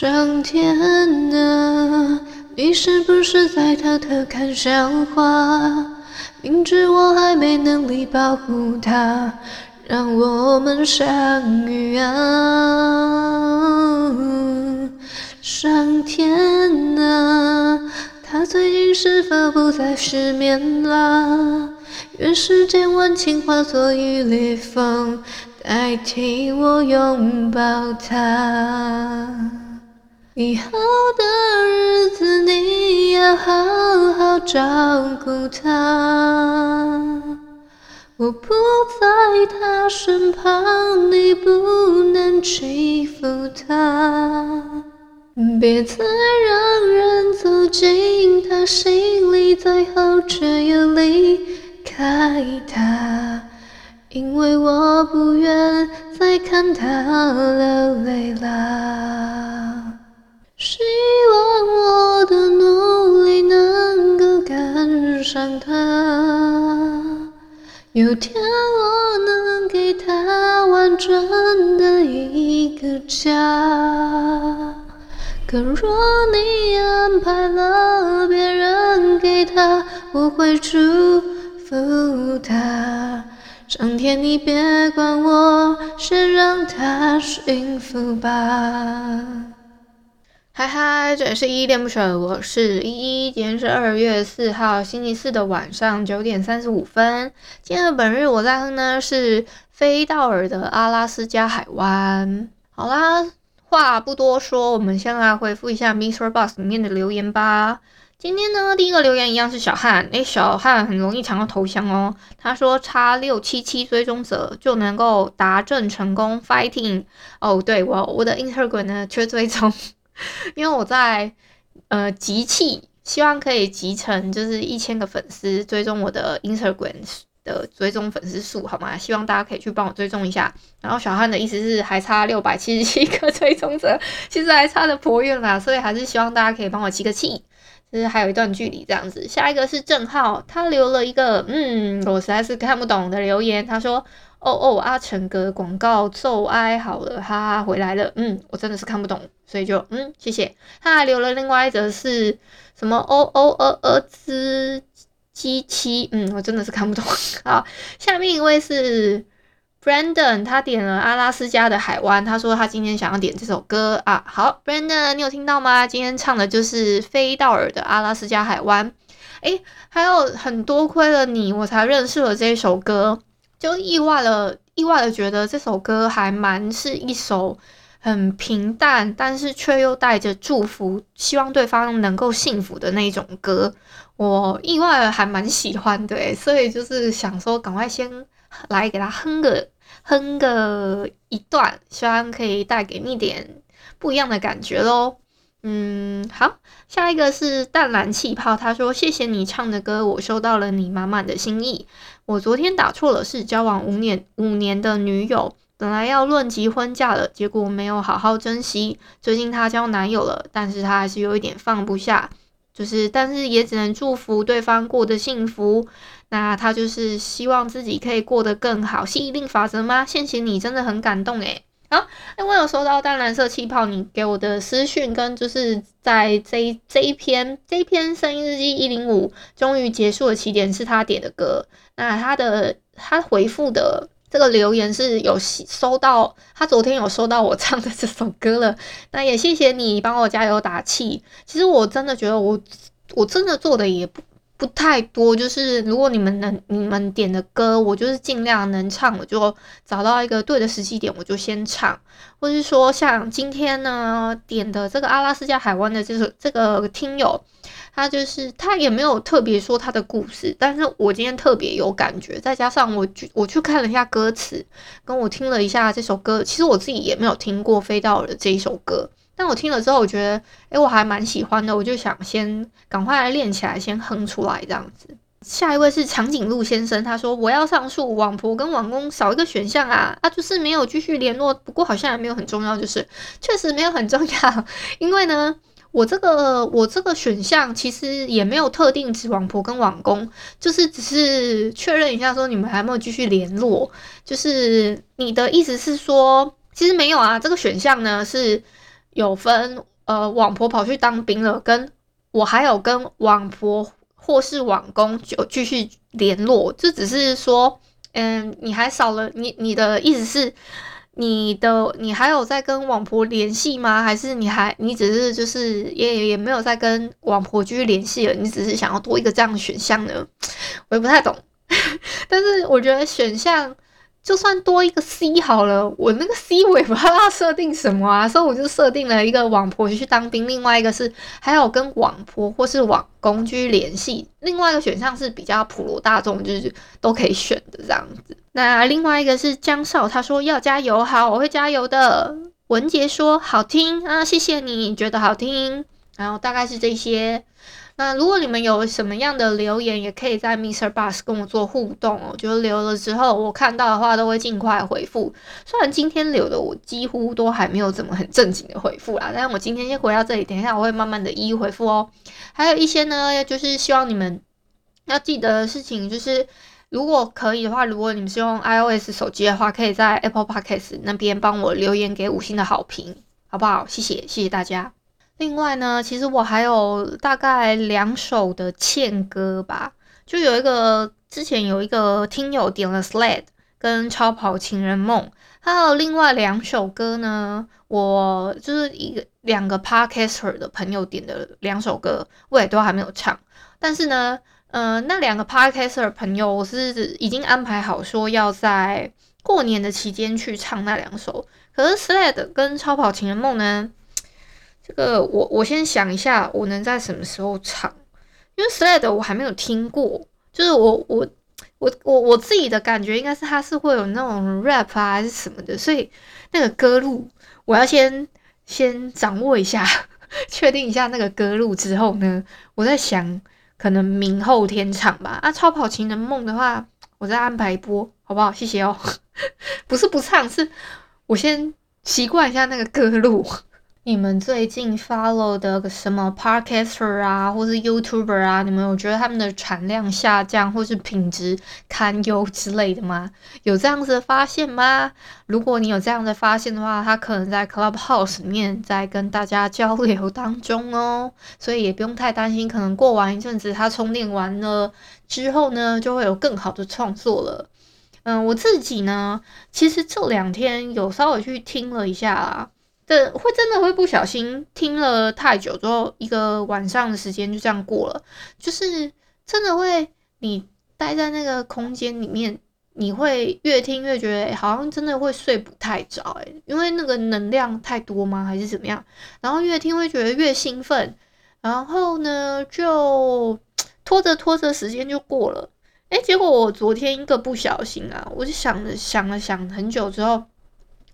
上天啊，你是不是在偷偷看笑话？明知我还没能力保护他，让我们相遇啊！上天啊，他最近是否不再失眠了？愿世间温情化作一缕风，代替我拥抱他。以后的日子，你要好好照顾他。我不在他身旁，你不能欺负他。别再让人走进他心里，最后却又离开他，因为我不愿再看他流泪了。上他，有天我能给他完整的一个家。可若你安排了别人给他，我会祝福他。上天，你别管我，先让他幸福吧。嗨嗨，这里是依依恋不舍，我是依依。今天是二月四号星期四的晚上九点三十五分。今天的本日我在哼呢是菲道尔的阿拉斯加海湾。好啦，话不多说，我们先来回复一下 MixerBox 里面的留言吧。今天呢，第一个留言一样是小汉，诶，小汉很容易抢到头像哦。他说叉六七七追踪者就能够达阵成功，fighting。哦，对，我我的 Instagram 呢缺追踪。因为我在呃集气，希望可以集成就是一千个粉丝追踪我的 Instagram 的追踪粉丝数，好吗？希望大家可以去帮我追踪一下。然后小汉的意思是还差六百七十七个 追踪者，其实还差得颇远啦，所以还是希望大家可以帮我集个气，就是还有一段距离这样子。下一个是郑浩，他留了一个嗯，我实在是看不懂的留言，他说。哦哦，阿成哥广告奏哀好了，哈哈，回来了。嗯，我真的是看不懂，所以就嗯，谢谢。他还留了另外一则是什么？哦哦呃呃兹机器，嗯，我真的是看不懂。好，下面一位是 Brandon，他点了阿拉斯加的海湾，他说他今天想要点这首歌啊。好，Brandon，你有听到吗？今天唱的就是菲道尔的阿拉斯加海湾。诶，还有很多亏了你，我才认识了这首歌。就意外了，意外的觉得这首歌还蛮是一首很平淡，但是却又带着祝福，希望对方能够幸福的那种歌。我意外的还蛮喜欢的，所以就是想说，赶快先来给他哼个哼个一段，希望可以带给你点不一样的感觉喽。嗯，好，下一个是淡蓝气泡，他说：“谢谢你唱的歌，我收到了你满满的心意。我昨天打错了，是交往五年五年的女友，本来要论及婚嫁了，结果没有好好珍惜。最近她交男友了，但是她还是有一点放不下，就是但是也只能祝福对方过得幸福。那她就是希望自己可以过得更好，吸引力法则吗？谢谢你，真的很感动诶。好，那我有收到淡蓝色气泡你给我的私讯，跟就是在这一这一篇这一篇声音日记一零五终于结束的起点是他点的歌，那他的他回复的这个留言是有收到，他昨天有收到我唱的这首歌了，那也谢谢你帮我加油打气。其实我真的觉得我我真的做的也不不太多，就是如果你们能你们点的歌，我就是尽量能唱，我就找到一个对的时机点，我就先唱。或是说像今天呢点的这个阿拉斯加海湾的这首这个听友，他就是他也没有特别说他的故事，但是我今天特别有感觉，再加上我我去看了一下歌词，跟我听了一下这首歌，其实我自己也没有听过飞到了这一首歌。但我听了之后，我觉得，诶，我还蛮喜欢的，我就想先赶快来练起来，先哼出来这样子。下一位是长颈鹿先生，他说我要上诉，网婆跟网公少一个选项啊，啊，就是没有继续联络，不过好像也没有很重要，就是确实没有很重要，因为呢，我这个我这个选项其实也没有特定指网婆跟网公，就是只是确认一下说你们还没有继续联络，就是你的意思是说，其实没有啊，这个选项呢是。有分呃，网婆跑去当兵了，跟我还有跟网婆或是网公就继续联络，这只是说，嗯，你还少了你你的意思是，你的你还有在跟网婆联系吗？还是你还你只是就是也也没有在跟网婆继续联系了？你只是想要多一个这样的选项呢？我也不太懂，但是我觉得选项。就算多一个 C 好了，我那个 C 我也不知道要设定什么啊，所以我就设定了一个网婆去当兵，另外一个是还有跟网婆或是网公去联系，另外一个选项是比较普罗大众，就是都可以选的这样子。那另外一个是江少，他说要加油，好，我会加油的。文杰说好听啊，谢谢你觉得好听，然后大概是这些。那如果你们有什么样的留言，也可以在 MixerBox 跟我做互动哦。就是留了之后，我看到的话都会尽快回复。虽然今天留的我几乎都还没有怎么很正经的回复啦，但是我今天先回到这里，等一下我会慢慢的一一回复哦。还有一些呢，就是希望你们要记得的事情，就是如果可以的话，如果你们是用 iOS 手机的话，可以在 Apple Podcast 那边帮我留言给五星的好评，好不好？谢谢，谢谢大家。另外呢，其实我还有大概两首的欠歌吧，就有一个之前有一个听友点了《Sled》跟《超跑情人梦》，还有另外两首歌呢，我就是一个两个 Podcaster 的朋友点的两首歌，我也都还没有唱。但是呢，呃，那两个 Podcaster 朋友我是已经安排好说要在过年的期间去唱那两首，可是《Sled》跟《超跑情人梦》呢？这个我我先想一下，我能在什么时候唱？因为 Sled 我还没有听过，就是我我我我我自己的感觉应该是它是会有那种 rap 啊还是什么的，所以那个歌路我要先先掌握一下，确定一下那个歌路之后呢，我在想可能明后天唱吧。啊，超跑情人梦的话，我再安排一波，好不好？谢谢哦。不是不唱，是我先习惯一下那个歌路。你们最近 follow 的什么 Podcaster 啊，或是 YouTuber 啊，你们有觉得他们的产量下降，或是品质堪忧之类的吗？有这样子的发现吗？如果你有这样的发现的话，他可能在 Clubhouse 里面在跟大家交流当中哦，所以也不用太担心，可能过完一阵子他充电完了之后呢，就会有更好的创作了。嗯，我自己呢，其实这两天有稍微去听了一下。对，会真的会不小心听了太久之后，一个晚上的时间就这样过了。就是真的会，你待在那个空间里面，你会越听越觉得好像真的会睡不太着，诶，因为那个能量太多吗？还是怎么样？然后越听会觉得越兴奋，然后呢就 拖着拖着时间就过了。诶，结果我昨天一个不小心啊，我就想了想了想很久之后。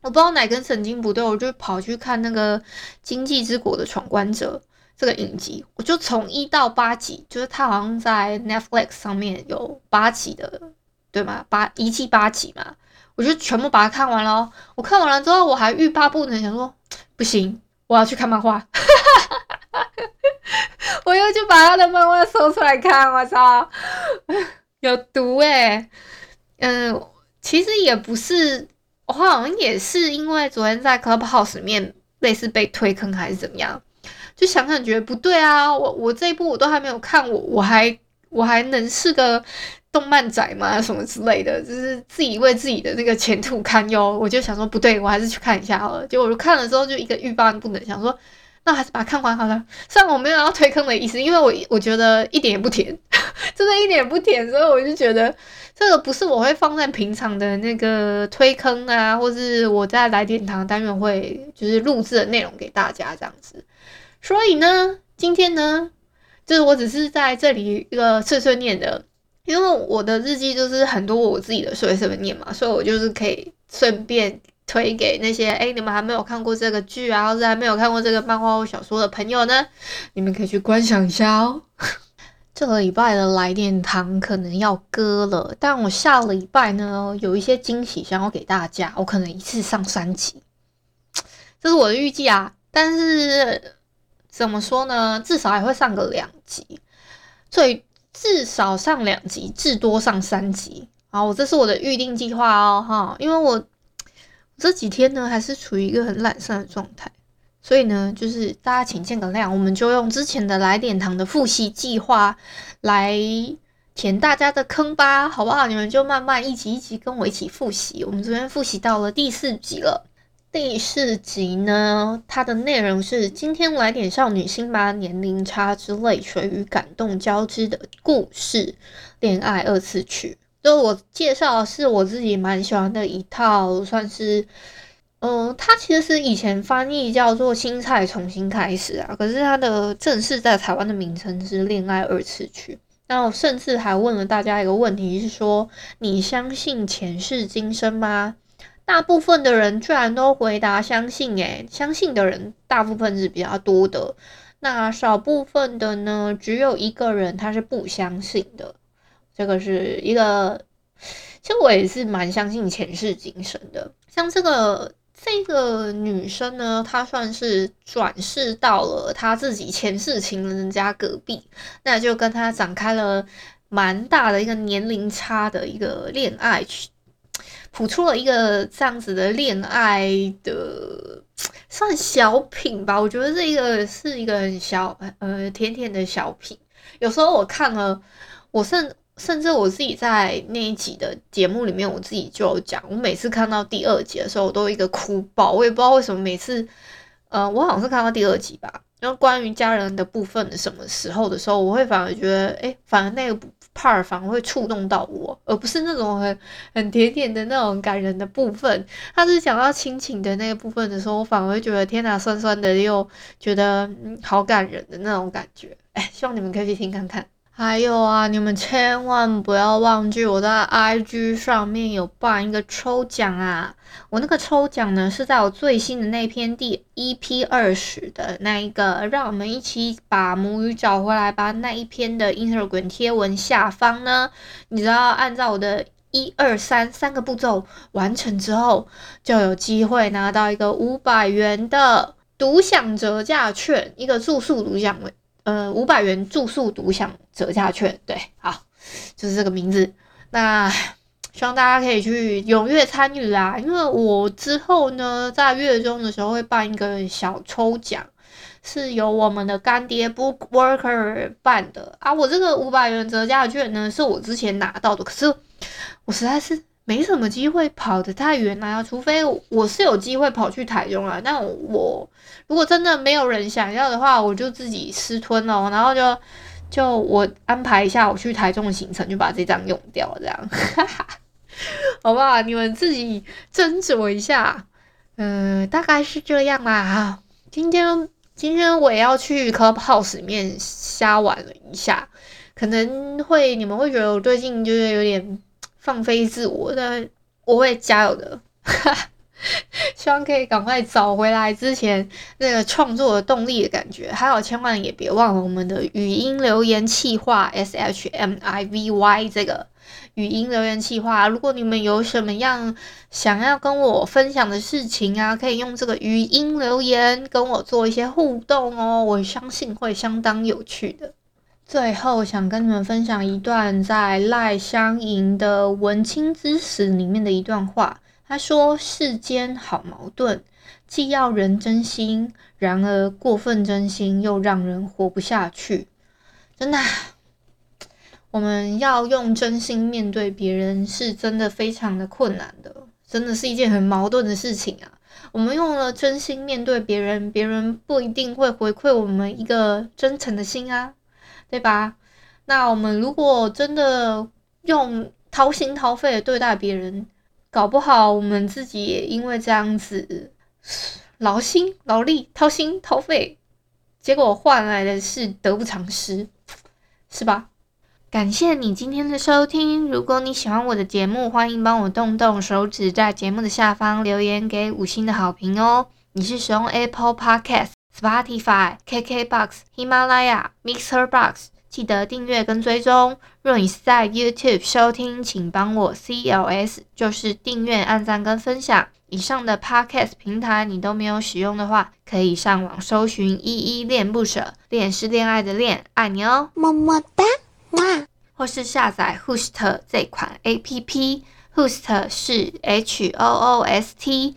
我不知道哪根神经不对，我就跑去看那个《经济之国的闯关者》这个影集，我就从一到八集，就是它好像在 Netflix 上面有八集的，对吗？八一季八集嘛，我就全部把它看完了。我看完了之后，我还欲罢不能，想说不行，我要去看漫画。我又去把他的漫画搜出来看，我操，有毒诶、嗯，其实也不是。我好像也是因为昨天在 Clubhouse 里面类似被推坑还是怎么样，就想想觉得不对啊，我我这一部我都还没有看，我我还我还能是个动漫宅吗？什么之类的，就是自己为自己的那个前途堪忧，我就想说不对，我还是去看一下好了。结果我就看了之后就一个欲罢不能，想说那还是把它看完好了。虽然我没有要推坑的意思，因为我我觉得一点也不甜，真的一点也不甜，所以我就觉得这个不是我会放在平常的那个推坑啊，或是我在来点糖单元会就是录制的内容给大家这样子。所以呢，今天呢，就是我只是在这里一个碎碎念的，因为我的日记就是很多我自己的碎碎念嘛，所以我就是可以顺便。推给那些诶，你们还没有看过这个剧啊，或者还没有看过这个漫画或小说的朋友呢，你们可以去观赏一下哦。这个礼拜的来电糖可能要割了，但我下礼拜呢有一些惊喜想要给大家，我可能一次上三集，这是我的预计啊。但是怎么说呢，至少还会上个两集，最至少上两集，至多上三集。好，我这是我的预定计划哦，哈，因为我。这几天呢，还是处于一个很懒散的状态，所以呢，就是大家请见个谅，我们就用之前的来点糖的复习计划来填大家的坑吧，好不好？你们就慢慢一集一集跟我一起复习。我们这边复习到了第四集了，第四集呢，它的内容是今天来点少女心吧，年龄差之泪水与感动交织的故事，恋爱二次曲。就我介绍的是我自己蛮喜欢的一套，算是，嗯、呃，它其实是以前翻译叫做《青菜重新开始》啊，可是它的正式在台湾的名称是《恋爱二次曲》。那我甚至还问了大家一个问题，是说你相信前世今生吗？大部分的人居然都回答相信，诶，相信的人大部分是比较多的，那少部分的呢，只有一个人他是不相信的。这个是一个，其实我也是蛮相信前世今生的。像这个这个女生呢，她算是转世到了她自己前世情人家隔壁，那就跟她展开了蛮大的一个年龄差的一个恋爱，谱出了一个这样子的恋爱的算小品吧。我觉得这个是一个很小呃甜甜的小品。有时候我看了，我甚。甚至我自己在那一集的节目里面，我自己就有讲，我每次看到第二集的时候，我都一个哭爆。我也不知道为什么每次，呃，我好像是看到第二集吧，然后关于家人的部分的什么时候的时候，我会反而觉得，诶，反而那个 part 反而会触动到我，而不是那种很很甜甜的那种感人的部分。他是讲到亲情的那个部分的时候，我反而会觉得天哪，酸酸的又觉得好感人的那种感觉。哎，希望你们可以去听看看。还有啊，你们千万不要忘记我在 IG 上面有办一个抽奖啊！我那个抽奖呢是在我最新的那篇第 EP 二十的那一个，让我们一起把母语找回来吧。那一篇的 Instagram 贴文下方呢，你只要按照我的一二三三个步骤完成之后，就有机会拿到一个五百元的独享折价券，一个住宿独享位。呃，五百元住宿独享折价券，对，好，就是这个名字。那希望大家可以去踊跃参与啦，因为我之后呢，在月中的时候会办一个小抽奖，是由我们的干爹 Bookworker 办的啊。我这个五百元折价券呢，是我之前拿到的，可是我实在是。没什么机会跑得太远啊，除非我是有机会跑去台中啊。那我如果真的没有人想要的话，我就自己私吞了，然后就就我安排一下我去台中的行程，就把这张用掉，这样，哈哈，好不好？你们自己斟酌一下。嗯、大概是这样啦。今天今天我也要去 Clubhouse 里面瞎玩了一下，可能会你们会觉得我最近就是有点。放飞自我，但我会加油的，希望可以赶快找回来之前那个创作的动力的感觉。还有，千万也别忘了我们的语音留言企划 S H M I V Y 这个语音留言企划。如果你们有什么样想要跟我分享的事情啊，可以用这个语音留言跟我做一些互动哦，我相信会相当有趣的。最后想跟你们分享一段在赖香吟的《文青之死》里面的一段话。他说：“世间好矛盾，既要人真心，然而过分真心又让人活不下去。”真的，我们要用真心面对别人，是真的非常的困难的，真的是一件很矛盾的事情啊。我们用了真心面对别人，别人不一定会回馈我们一个真诚的心啊，对吧？那我们如果真的用掏心掏肺的对待别人，搞不好我们自己也因为这样子劳心劳力、掏心掏肺，结果换来的是得不偿失，是吧？感谢你今天的收听。如果你喜欢我的节目，欢迎帮我动动手指，在节目的下方留言给五星的好评哦。你是使用 Apple Podcast、Spotify、KKBox、喜马拉雅、Mixer Box，记得订阅跟追踪。若你是在 YouTube 收听，请帮我 CLS，就是订阅、按赞跟分享。以上的 Podcast 平台你都没有使用的话，可以上网搜寻“依依恋不舍”，恋是恋爱的恋，爱你哦，么么哒。或是下载 Hoost 这款 APP，Hoost 是 H O O S T，